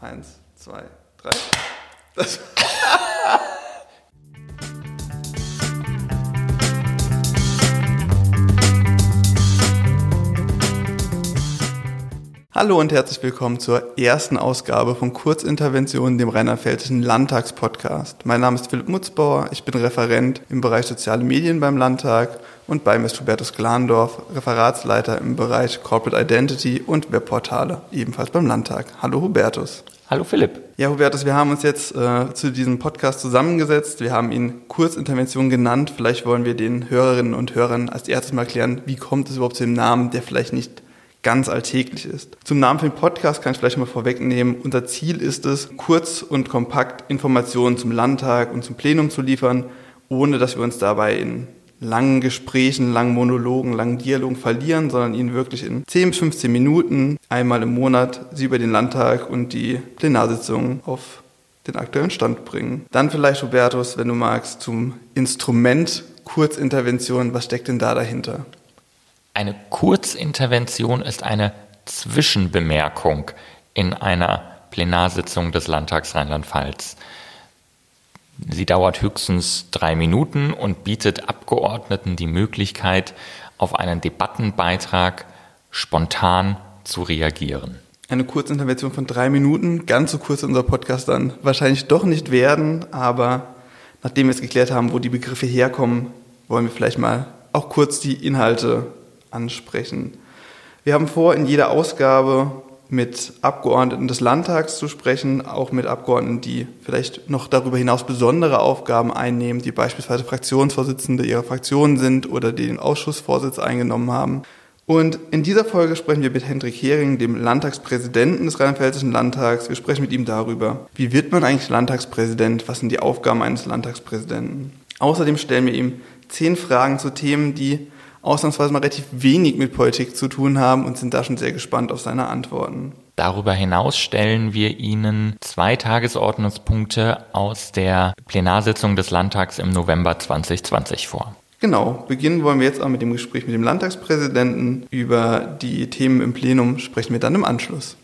Eins, zwei, drei. Das Hallo und herzlich willkommen zur ersten Ausgabe von Kurzinterventionen, dem Rheinland-Pfälzischen Landtagspodcast. Mein Name ist Philipp Mutzbauer, ich bin Referent im Bereich Soziale Medien beim Landtag und bei mir ist Hubertus Glandorf, Referatsleiter im Bereich Corporate Identity und Webportale, ebenfalls beim Landtag. Hallo Hubertus. Hallo Philipp. Ja, Hubertus, wir haben uns jetzt äh, zu diesem Podcast zusammengesetzt. Wir haben ihn Kurzintervention genannt. Vielleicht wollen wir den Hörerinnen und Hörern als erstes mal erklären, wie kommt es überhaupt zu dem Namen, der vielleicht nicht ganz alltäglich ist. Zum Namen für den Podcast kann ich vielleicht mal vorwegnehmen. Unser Ziel ist es, kurz und kompakt Informationen zum Landtag und zum Plenum zu liefern, ohne dass wir uns dabei in langen Gesprächen, langen Monologen, langen Dialogen verlieren, sondern ihnen wirklich in 10 bis 15 Minuten einmal im Monat sie über den Landtag und die Plenarsitzungen auf den aktuellen Stand bringen. Dann vielleicht, Hubertus, wenn du magst, zum Instrument Kurzintervention. Was steckt denn da dahinter? Eine Kurzintervention ist eine Zwischenbemerkung in einer Plenarsitzung des Landtags Rheinland-Pfalz. Sie dauert höchstens drei Minuten und bietet Abgeordneten die Möglichkeit, auf einen Debattenbeitrag spontan zu reagieren. Eine Kurzintervention von drei Minuten, ganz so kurz unser Podcast dann wahrscheinlich doch nicht werden, aber nachdem wir jetzt geklärt haben, wo die Begriffe herkommen, wollen wir vielleicht mal auch kurz die Inhalte ansprechen. Wir haben vor, in jeder Ausgabe mit Abgeordneten des Landtags zu sprechen, auch mit Abgeordneten, die vielleicht noch darüber hinaus besondere Aufgaben einnehmen, die beispielsweise Fraktionsvorsitzende ihrer Fraktion sind oder die den Ausschussvorsitz eingenommen haben. Und in dieser Folge sprechen wir mit Hendrik Hering, dem Landtagspräsidenten des Rheinland-Pfälzischen Landtags. Wir sprechen mit ihm darüber, wie wird man eigentlich Landtagspräsident, was sind die Aufgaben eines Landtagspräsidenten. Außerdem stellen wir ihm zehn Fragen zu Themen, die ausnahmsweise mal relativ wenig mit Politik zu tun haben und sind da schon sehr gespannt auf seine Antworten. Darüber hinaus stellen wir Ihnen zwei Tagesordnungspunkte aus der Plenarsitzung des Landtags im November 2020 vor. Genau, beginnen wollen wir jetzt auch mit dem Gespräch mit dem Landtagspräsidenten. Über die Themen im Plenum sprechen wir dann im Anschluss.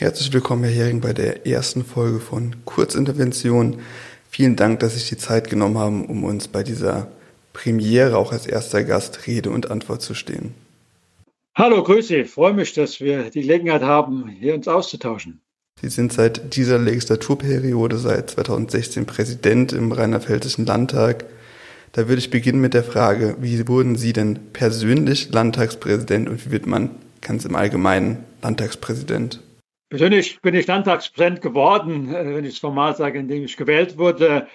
Herzlich willkommen, Herr Hering, bei der ersten Folge von Kurzintervention. Vielen Dank, dass Sie sich die Zeit genommen haben, um uns bei dieser Premiere auch als erster Gast Rede und Antwort zu stehen. Hallo, Grüße. Ich freue mich, dass wir die Gelegenheit haben, hier uns auszutauschen. Sie sind seit dieser Legislaturperiode, seit 2016 Präsident im Rheinland-Pfälzischen Landtag. Da würde ich beginnen mit der Frage, wie wurden Sie denn persönlich Landtagspräsident und wie wird man ganz im Allgemeinen Landtagspräsident? Persönlich bin ich Landtagspräsident geworden, äh, wenn ich es formal sage, indem ich gewählt wurde.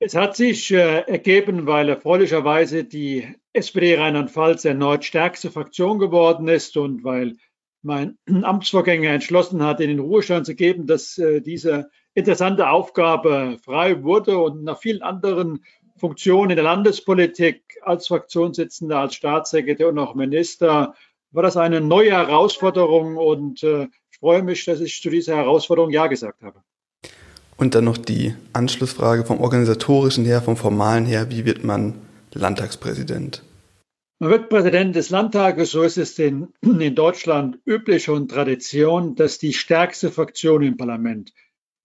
Es hat sich äh, ergeben, weil erfreulicherweise die SPD Rheinland-Pfalz erneut stärkste Fraktion geworden ist und weil mein Amtsvorgänger entschlossen hat, in den Ruhestand zu geben, dass äh, diese interessante Aufgabe frei wurde und nach vielen anderen Funktionen in der Landespolitik als Fraktionssitzender, als Staatssekretär und auch Minister war das eine neue Herausforderung und äh, freue mich, dass ich zu dieser Herausforderung Ja gesagt habe. Und dann noch die Anschlussfrage vom organisatorischen her, vom formalen her, wie wird man Landtagspräsident? Man wird Präsident des Landtages, so ist es in, in Deutschland üblich und Tradition, dass die stärkste Fraktion im Parlament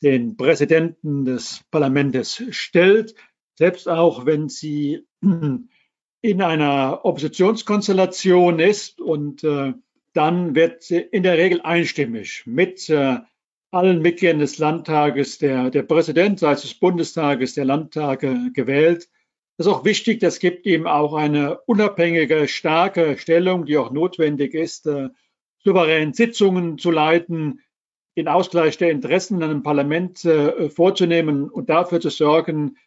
den Präsidenten des Parlaments stellt, selbst auch wenn sie in einer Oppositionskonstellation ist und äh, dann wird in der Regel einstimmig mit äh, allen Mitgliedern des Landtages der, der Präsident, sei es des Bundestages, der Landtage gewählt. Das ist auch wichtig, das gibt ihm auch eine unabhängige, starke Stellung, die auch notwendig ist, äh, souverän Sitzungen zu leiten, den Ausgleich der Interessen in einem Parlament äh, vorzunehmen und dafür zu sorgen,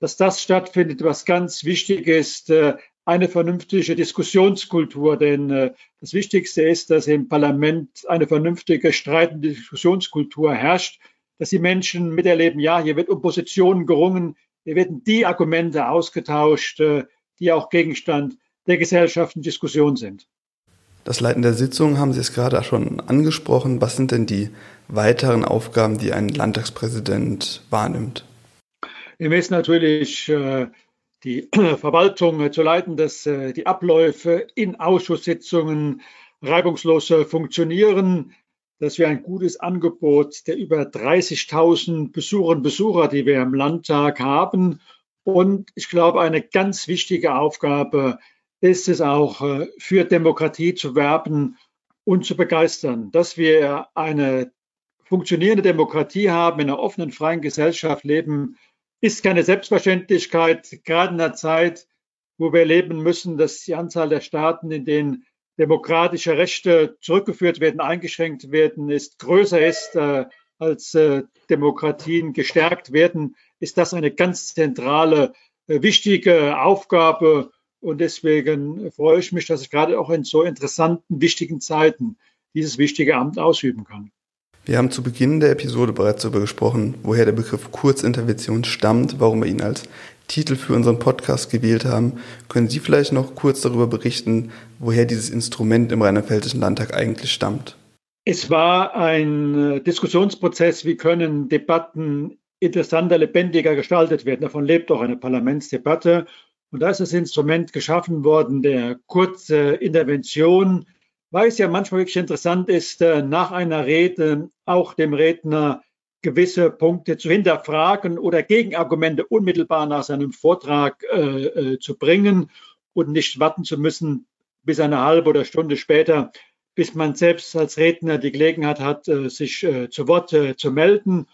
dass das stattfindet, was ganz wichtig ist, äh, eine vernünftige Diskussionskultur. Denn äh, das Wichtigste ist, dass im Parlament eine vernünftige streitende Diskussionskultur herrscht, dass die Menschen miterleben, ja, hier wird um Positionen gerungen, hier werden die Argumente ausgetauscht, äh, die auch Gegenstand der gesellschaftlichen Diskussion sind. Das Leiten der Sitzung haben Sie es gerade schon angesprochen. Was sind denn die weiteren Aufgaben, die ein Landtagspräsident wahrnimmt? Ihm ist natürlich äh, die Verwaltung zu leiten, dass die Abläufe in Ausschusssitzungen reibungslos funktionieren, dass wir ein gutes Angebot der über 30.000 Besucherinnen und Besucher, die wir im Landtag haben. Und ich glaube, eine ganz wichtige Aufgabe ist es auch, für Demokratie zu werben und zu begeistern, dass wir eine funktionierende Demokratie haben, in einer offenen, freien Gesellschaft leben, ist keine Selbstverständlichkeit, gerade in einer Zeit, wo wir erleben müssen, dass die Anzahl der Staaten, in denen demokratische Rechte zurückgeführt werden, eingeschränkt werden, ist größer ist, äh, als äh, Demokratien gestärkt werden, ist das eine ganz zentrale, äh, wichtige Aufgabe. Und deswegen freue ich mich, dass ich gerade auch in so interessanten, wichtigen Zeiten dieses wichtige Amt ausüben kann. Wir haben zu Beginn der Episode bereits darüber gesprochen, woher der Begriff Kurzintervention stammt, warum wir ihn als Titel für unseren Podcast gewählt haben. Können Sie vielleicht noch kurz darüber berichten, woher dieses Instrument im Rheinland-Pfälzischen Landtag eigentlich stammt? Es war ein äh, Diskussionsprozess, wie können Debatten interessanter, lebendiger gestaltet werden. Davon lebt auch eine Parlamentsdebatte. Und da ist das Instrument geschaffen worden, der kurze Intervention, weil es ja manchmal wirklich interessant ist, äh, nach einer Rede auch dem Redner gewisse Punkte zu hinterfragen oder Gegenargumente unmittelbar nach seinem Vortrag äh, äh, zu bringen und nicht warten zu müssen bis eine halbe oder Stunde später, bis man selbst als Redner die Gelegenheit hat, äh, sich äh, zu Wort äh, zu melden.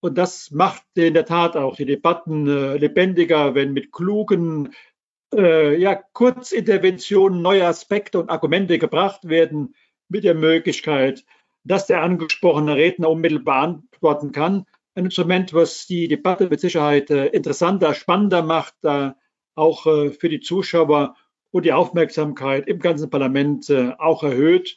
Und das macht in der Tat auch die Debatten lebendiger, wenn mit klugen äh, ja, Kurzinterventionen neue Aspekte und Argumente gebracht werden, mit der Möglichkeit, dass der angesprochene Redner unmittelbar antworten kann. Ein Instrument, was die Debatte mit Sicherheit äh, interessanter, spannender macht, äh, auch äh, für die Zuschauer und die Aufmerksamkeit im ganzen Parlament äh, auch erhöht.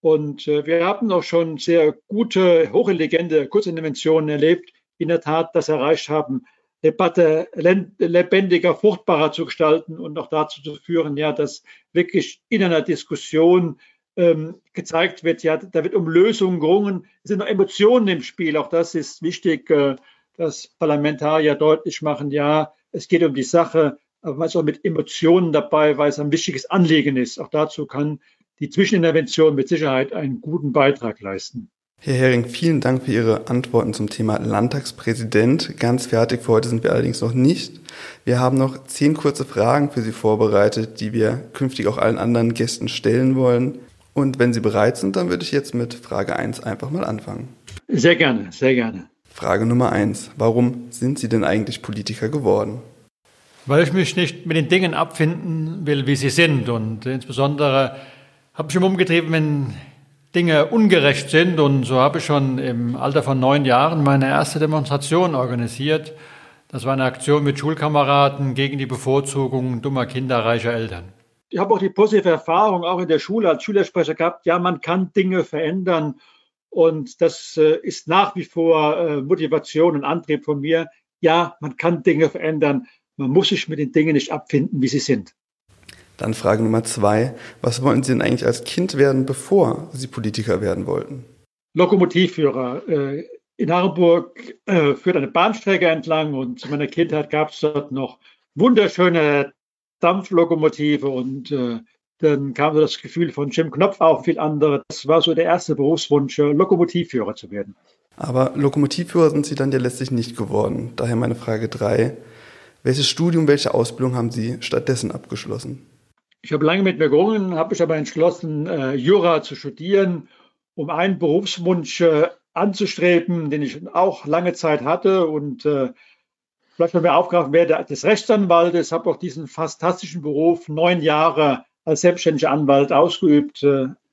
Und äh, wir haben auch schon sehr gute, hochintelligente Kurzinterventionen erlebt, die in der Tat das erreicht haben, Debatte lebendiger, fruchtbarer zu gestalten und auch dazu zu führen, ja, dass wirklich in einer Diskussion ähm, gezeigt wird, ja, da wird um Lösungen gerungen. Es sind noch Emotionen im Spiel. Auch das ist wichtig, äh, dass Parlamentarier deutlich machen, ja, es geht um die Sache, aber man ist auch mit Emotionen dabei, weil es ein wichtiges Anliegen ist. Auch dazu kann die Zwischenintervention mit Sicherheit einen guten Beitrag leisten. Herr Hering, vielen Dank für Ihre Antworten zum Thema Landtagspräsident. Ganz fertig für heute sind wir allerdings noch nicht. Wir haben noch zehn kurze Fragen für Sie vorbereitet, die wir künftig auch allen anderen Gästen stellen wollen. Und wenn Sie bereit sind, dann würde ich jetzt mit Frage 1 einfach mal anfangen. Sehr gerne, sehr gerne. Frage Nummer 1. Warum sind Sie denn eigentlich Politiker geworden? Weil ich mich nicht mit den Dingen abfinden will, wie sie sind. Und insbesondere habe ich mich umgetrieben, wenn Dinge ungerecht sind. Und so habe ich schon im Alter von neun Jahren meine erste Demonstration organisiert. Das war eine Aktion mit Schulkameraden gegen die Bevorzugung dummer Kinder reicher Eltern. Ich habe auch die positive Erfahrung auch in der Schule als Schülersprecher gehabt. Ja, man kann Dinge verändern. Und das äh, ist nach wie vor äh, Motivation und Antrieb von mir. Ja, man kann Dinge verändern. Man muss sich mit den Dingen nicht abfinden, wie sie sind. Dann Frage Nummer zwei. Was wollten Sie denn eigentlich als Kind werden, bevor Sie Politiker werden wollten? Lokomotivführer. Äh, in Harburg äh, führt eine Bahnstrecke entlang und zu meiner Kindheit gab es dort noch wunderschöne Dampflokomotive und äh, dann kam so das Gefühl von Jim Knopf auch viel andere. Das war so der erste Berufswunsch, Lokomotivführer zu werden. Aber Lokomotivführer sind Sie dann ja letztlich nicht geworden. Daher meine Frage drei. Welches Studium, welche Ausbildung haben Sie stattdessen abgeschlossen? Ich habe lange mit mir gerungen, habe mich aber entschlossen, äh, Jura zu studieren, um einen Berufswunsch äh, anzustreben, den ich auch lange Zeit hatte und äh, vielleicht noch mehr aufgreifen werde des Rechtsanwaltes. Habe auch diesen fantastischen Beruf neun Jahre als selbstständiger Anwalt ausgeübt.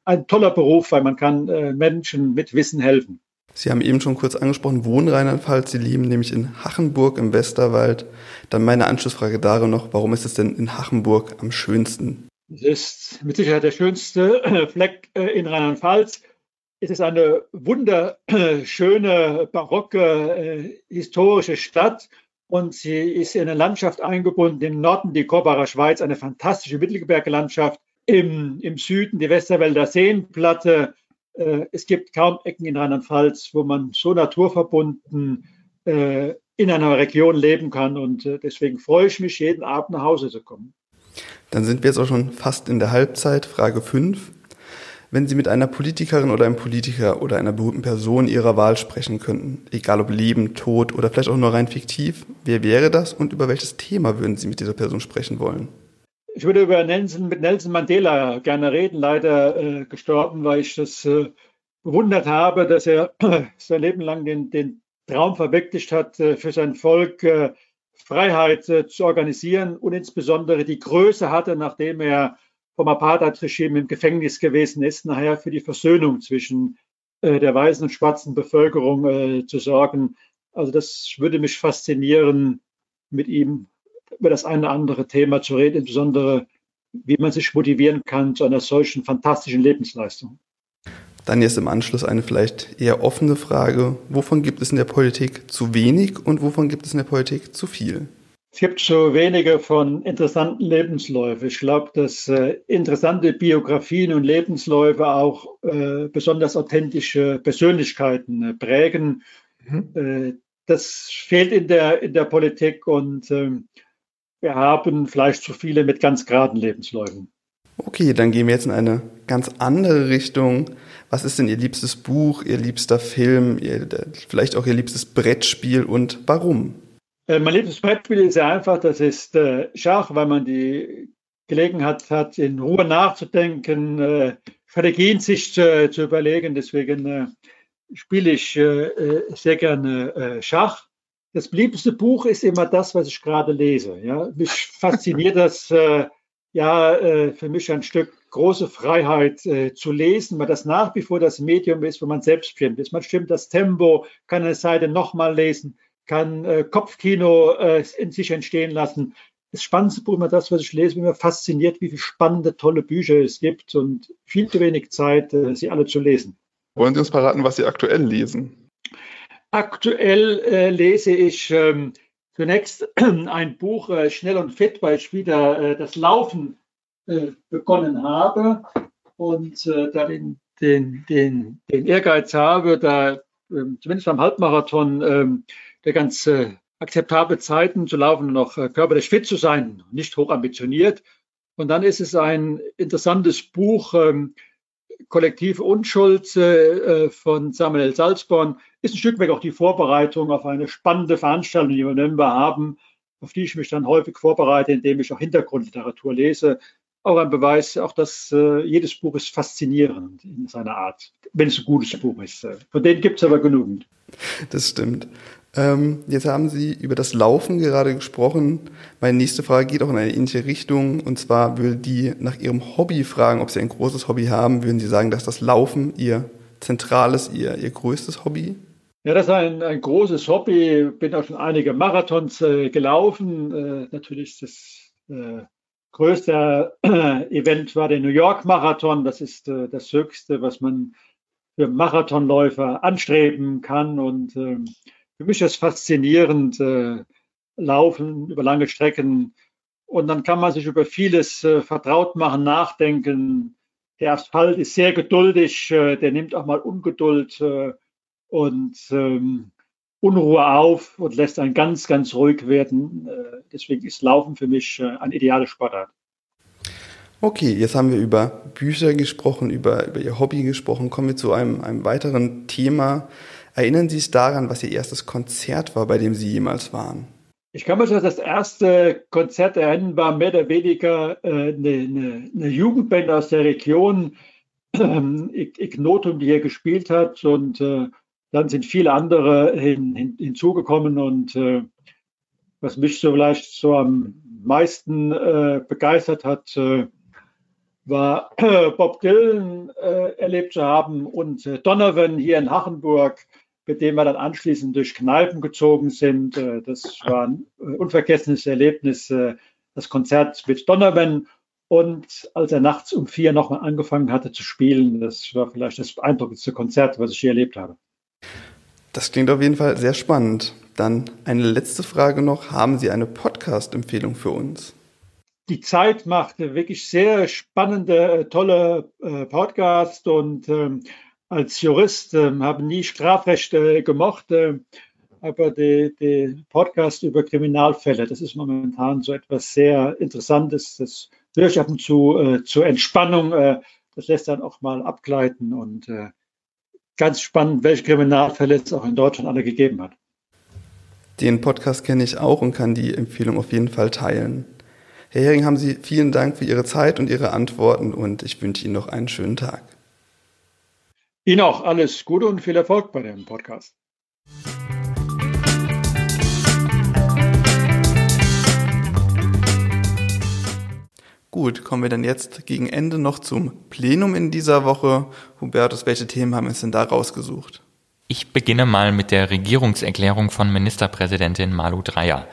Ein toller Beruf, weil man kann Menschen mit Wissen helfen. Sie haben eben schon kurz angesprochen, wohnen Rheinland-Pfalz. Sie leben nämlich in Hachenburg im Westerwald. Dann meine Anschlussfrage darin noch, warum ist es denn in Hachenburg am schönsten? Es ist mit Sicherheit der schönste Fleck äh, in Rheinland-Pfalz. Es ist eine wunderschöne, barocke, äh, historische Stadt und sie ist in eine Landschaft eingebunden, im Norden die Korbacher Schweiz, eine fantastische Mittelgebirge-Landschaft, im, im Süden die Westerwälder Seenplatte, es gibt kaum Ecken in Rheinland-Pfalz, wo man so naturverbunden äh, in einer Region leben kann. Und äh, deswegen freue ich mich, jeden Abend nach Hause zu kommen. Dann sind wir jetzt auch schon fast in der Halbzeit. Frage 5. Wenn Sie mit einer Politikerin oder einem Politiker oder einer berühmten Person Ihrer Wahl sprechen könnten, egal ob Leben, Tod oder vielleicht auch nur rein fiktiv, wer wäre das und über welches Thema würden Sie mit dieser Person sprechen wollen? Ich würde über Nelson, mit Nelson Mandela gerne reden, leider äh, gestorben, weil ich das äh, bewundert habe, dass er sein Leben lang den, den Traum verwirklicht hat, äh, für sein Volk äh, Freiheit äh, zu organisieren und insbesondere die Größe hatte, nachdem er vom Apartheid-Regime im Gefängnis gewesen ist, nachher für die Versöhnung zwischen äh, der weißen und schwarzen Bevölkerung äh, zu sorgen. Also das würde mich faszinieren, mit ihm über das eine oder andere Thema zu reden, insbesondere wie man sich motivieren kann zu einer solchen fantastischen Lebensleistung. Dann jetzt im Anschluss eine vielleicht eher offene Frage. Wovon gibt es in der Politik zu wenig und wovon gibt es in der Politik zu viel? Es gibt so wenige von interessanten Lebensläufen. Ich glaube, dass äh, interessante Biografien und Lebensläufe auch äh, besonders authentische Persönlichkeiten äh, prägen. Mhm. Äh, das fehlt in der, in der Politik und ähm, wir haben vielleicht zu viele mit ganz geraden Lebensläufen. Okay, dann gehen wir jetzt in eine ganz andere Richtung. Was ist denn Ihr liebstes Buch, Ihr liebster Film, Ihr, vielleicht auch Ihr liebstes Brettspiel und warum? Äh, mein liebstes Brettspiel ist sehr einfach, das ist äh, Schach, weil man die Gelegenheit hat, in Ruhe nachzudenken, äh, Strategien sich zu, überlegen. Deswegen äh, spiele ich äh, äh, sehr gerne Schach. Das liebste Buch ist immer das, was ich gerade lese. Ja? Mich fasziniert das, ja, für mich ein Stück große Freiheit zu lesen, weil das nach wie vor das Medium ist, wo man selbst stimmt. Man stimmt das Tempo, kann eine Seite nochmal lesen kann äh, Kopfkino äh, in sich entstehen lassen. Das spannendste Buch immer das, was ich lese, bin mir fasziniert, wie viele spannende, tolle Bücher es gibt und viel zu wenig Zeit, äh, sie alle zu lesen. Wollen Sie uns verraten, was Sie aktuell lesen? Aktuell äh, lese ich ähm, zunächst ein Buch äh, Schnell und Fit, weil ich wieder äh, das Laufen begonnen habe und darin den, den, den Ehrgeiz habe, da ähm, zumindest beim Halbmarathon ähm, der ganz äh, akzeptable Zeiten zu laufen und noch äh, körperlich fit zu sein, nicht hoch ambitioniert. Und dann ist es ein interessantes Buch, Kollektive Unschuld äh, von Samuel Salzborn, ist ein Stück weit auch die Vorbereitung auf eine spannende Veranstaltung, die wir in Nürnberg haben, auf die ich mich dann häufig vorbereite, indem ich auch Hintergrundliteratur lese. Auch ein Beweis, auch dass äh, jedes Buch ist faszinierend in seiner Art, wenn es ein gutes Buch ist. Von denen gibt es aber genügend. Das stimmt. Ähm, jetzt haben Sie über das Laufen gerade gesprochen. Meine nächste Frage geht auch in eine ähnliche Richtung. Und zwar würde die nach Ihrem Hobby fragen, ob Sie ein großes Hobby haben. Würden Sie sagen, dass das Laufen Ihr zentrales, Ihr, Ihr größtes Hobby? Ja, das ist ein, ein großes Hobby. Bin auch schon einige Marathons äh, gelaufen. Äh, natürlich das äh, größte äh, Event war der New York Marathon. Das ist äh, das höchste, was man für Marathonläufer anstreben kann. Und ähm, für mich ist faszinierend, äh, laufen über lange Strecken. Und dann kann man sich über vieles äh, vertraut machen, nachdenken. Der Asphalt ist sehr geduldig, äh, der nimmt auch mal Ungeduld äh, und ähm, Unruhe auf und lässt einen ganz, ganz ruhig werden. Äh, deswegen ist Laufen für mich äh, ein ideales Sportart. Okay, jetzt haben wir über Bücher gesprochen, über, über Ihr Hobby gesprochen. Kommen wir zu einem, einem weiteren Thema, Erinnern Sie sich daran, was Ihr erstes Konzert war, bei dem Sie jemals waren? Ich kann mich an das erste Konzert erinnern, war mehr oder weniger äh, eine, eine, eine, Jugendband aus der Region, ähm, Ignotum, die hier gespielt hat. Und äh, dann sind viele andere hin, hin, hinzugekommen. Und äh, was mich so vielleicht so am meisten äh, begeistert hat, äh, war Bob Dylan äh, erlebt zu haben und Donovan hier in Hachenburg mit dem wir dann anschließend durch Kneipen gezogen sind. Äh, das war ein äh, unvergessenes Erlebnis, äh, das Konzert mit Donovan. Und als er nachts um vier nochmal angefangen hatte zu spielen, das war vielleicht das beeindruckendste Konzert, was ich je erlebt habe. Das klingt auf jeden Fall sehr spannend. Dann eine letzte Frage noch. Haben Sie eine Podcast-Empfehlung für uns? Die Zeit macht wirklich sehr spannende, tolle Podcasts und ähm, als Jurist, äh, habe nie Strafrecht äh, gemocht. Äh, aber die, die Podcast über Kriminalfälle, das ist momentan so etwas sehr Interessantes. Das höre ich ab und zu äh, zur Entspannung. Äh, das lässt dann auch mal abgleiten und äh, ganz spannend, welche Kriminalfälle es auch in Deutschland alle gegeben hat. Den Podcast kenne ich auch und kann die Empfehlung auf jeden Fall teilen. Herr Hering, haben Sie vielen Dank für Ihre Zeit und Ihre Antworten und ich wünsche Ihnen noch einen schönen Tag. Ihnen auch alles Gute und viel Erfolg bei dem Podcast. Gut, kommen wir dann jetzt gegen Ende noch zum Plenum in dieser Woche. Hubertus, welche Themen haben wir uns denn da rausgesucht? Ich beginne mal mit der Regierungserklärung von Ministerpräsidentin Malu Dreyer.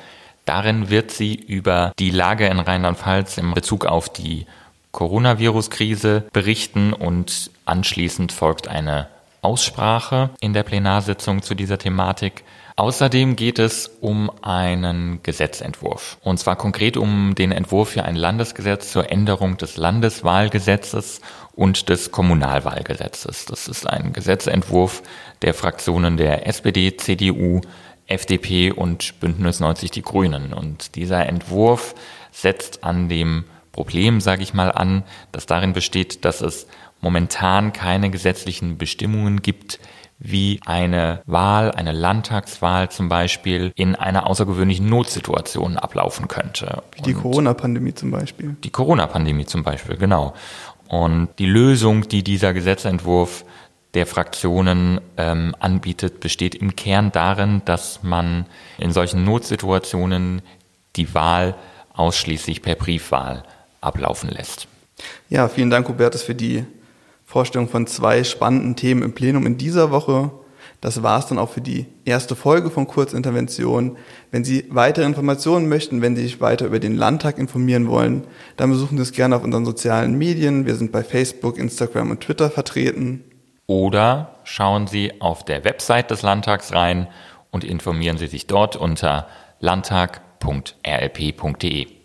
Darin wird sie über die Lage in Rheinland-Pfalz im Bezug auf die Coronavirus-Krise berichten und anschließend folgt eine Aussprache in der Plenarsitzung zu dieser Thematik. Außerdem geht es um einen Gesetzentwurf. Und zwar konkret um den Entwurf für ein Landesgesetz zur Änderung des Landeswahlgesetzes und des Kommunalwahlgesetzes. Das ist ein Gesetzentwurf der Fraktionen der SPD, CDU, FDP und Bündnis 90 Die Grünen. Und dieser Entwurf setzt an dem Problem, sage ich mal, an, das darin besteht, dass es momentan keine gesetzlichen Bestimmungen gibt, wie eine Wahl, eine Landtagswahl zum Beispiel in einer außergewöhnlichen Notsituation ablaufen könnte. Wie die Corona-Pandemie zum Beispiel. Die Corona-Pandemie zum Beispiel, genau. Und die Lösung, die dieser Gesetzentwurf der Fraktionen ähm, anbietet, besteht im Kern darin, dass man in solchen Notsituationen die Wahl ausschließlich per Briefwahl ablaufen lässt. Ja, vielen Dank, Hubertus, für die Vorstellung von zwei spannenden Themen im Plenum in dieser Woche. Das war es dann auch für die erste Folge von Kurzintervention. Wenn Sie weitere Informationen möchten, wenn Sie sich weiter über den Landtag informieren wollen, dann besuchen Sie es gerne auf unseren sozialen Medien. Wir sind bei Facebook, Instagram und Twitter vertreten. Oder schauen Sie auf der Website des Landtags rein und informieren Sie sich dort unter landtag.rlp.de.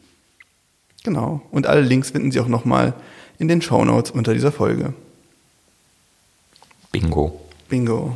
Genau. Und alle Links finden Sie auch nochmal in den Show Notes unter dieser Folge. Bingo. Bingo.